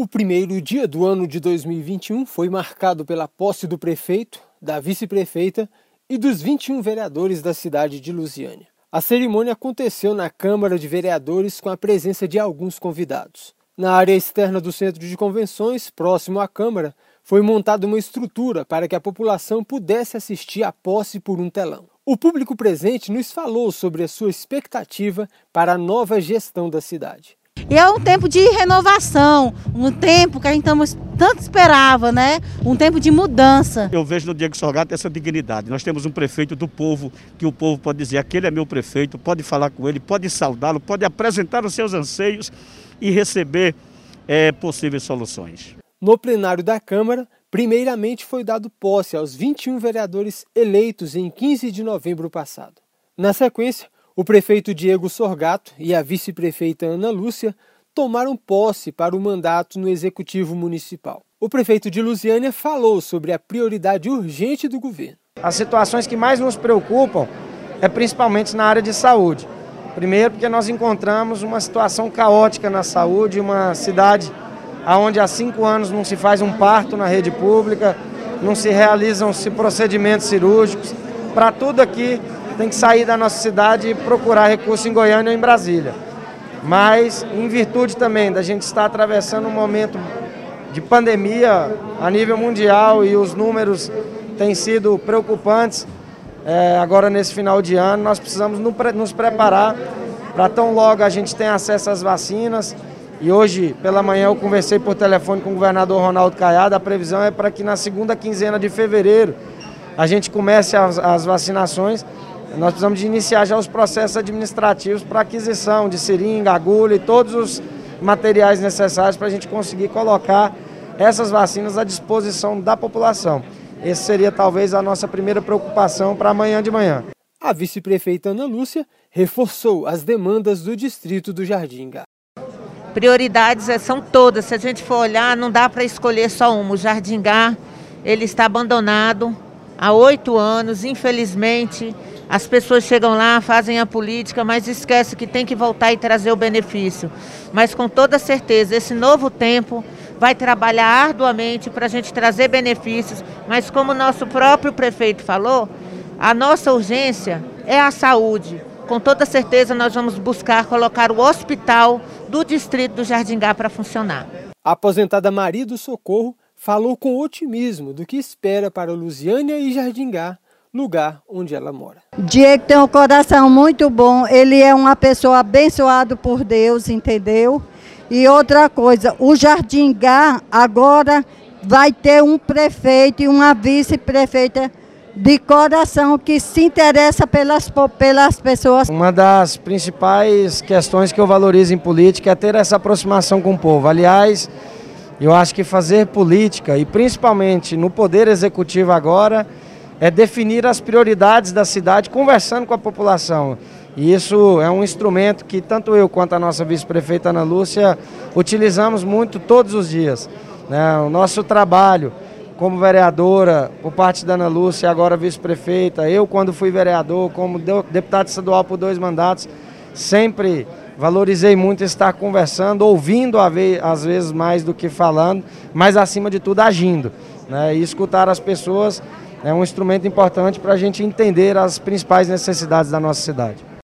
O primeiro dia do ano de 2021 foi marcado pela posse do prefeito, da vice-prefeita e dos 21 vereadores da cidade de Lusiânia. A cerimônia aconteceu na Câmara de Vereadores com a presença de alguns convidados. Na área externa do centro de convenções, próximo à Câmara, foi montada uma estrutura para que a população pudesse assistir à posse por um telão. O público presente nos falou sobre a sua expectativa para a nova gestão da cidade. E é um tempo de renovação, um tempo que a gente tanto esperava, né? Um tempo de mudança. Eu vejo no Diego Sorgato essa dignidade. Nós temos um prefeito do povo, que o povo pode dizer, aquele é meu prefeito, pode falar com ele, pode saudá-lo, pode apresentar os seus anseios e receber é, possíveis soluções. No plenário da Câmara, primeiramente foi dado posse aos 21 vereadores eleitos em 15 de novembro passado. Na sequência, o prefeito Diego Sorgato e a vice-prefeita Ana Lúcia tomaram posse para o mandato no Executivo Municipal. O prefeito de Lusiânia falou sobre a prioridade urgente do governo. As situações que mais nos preocupam é principalmente na área de saúde. Primeiro, porque nós encontramos uma situação caótica na saúde, uma cidade onde há cinco anos não se faz um parto na rede pública, não se realizam -se procedimentos cirúrgicos. Para tudo aqui tem que sair da nossa cidade e procurar recurso em Goiânia ou em Brasília. Mas, em virtude também da gente estar atravessando um momento de pandemia a nível mundial e os números têm sido preocupantes, é, agora nesse final de ano, nós precisamos nos preparar para tão logo a gente tenha acesso às vacinas. E hoje, pela manhã, eu conversei por telefone com o governador Ronaldo Caiado. A previsão é para que na segunda quinzena de fevereiro a gente comece as, as vacinações nós precisamos de iniciar já os processos administrativos para aquisição de seringa, agulha e todos os materiais necessários para a gente conseguir colocar essas vacinas à disposição da população. Essa seria talvez a nossa primeira preocupação para amanhã de manhã. A vice-prefeita Ana Lúcia reforçou as demandas do distrito do Jardim Gá. Prioridades eh, são todas, se a gente for olhar, não dá para escolher só uma. O Jardim Gá, ele está abandonado há oito anos, infelizmente as pessoas chegam lá, fazem a política, mas esquecem que tem que voltar e trazer o benefício. Mas com toda certeza, esse novo tempo vai trabalhar arduamente para a gente trazer benefícios, mas como o nosso próprio prefeito falou, a nossa urgência é a saúde. Com toda certeza nós vamos buscar colocar o hospital do distrito do Jardingá para funcionar. A aposentada Maria do Socorro falou com otimismo do que espera para Lusiânia e Jardingá lugar onde ela mora. Diego tem um coração muito bom, ele é uma pessoa abençoada por Deus, entendeu? E outra coisa, o Jardim Gá agora vai ter um prefeito e uma vice-prefeita de coração que se interessa pelas, pelas pessoas. Uma das principais questões que eu valorizo em política é ter essa aproximação com o povo. Aliás, eu acho que fazer política, e principalmente no poder executivo agora, é definir as prioridades da cidade conversando com a população. E isso é um instrumento que tanto eu quanto a nossa vice-prefeita Ana Lúcia utilizamos muito todos os dias. Né? O nosso trabalho como vereadora, por parte da Ana Lúcia, agora vice-prefeita, eu quando fui vereador, como deputado estadual por dois mandatos, sempre valorizei muito estar conversando, ouvindo às vezes mais do que falando, mas acima de tudo agindo. Né? E escutar as pessoas é um instrumento importante para a gente entender as principais necessidades da nossa cidade.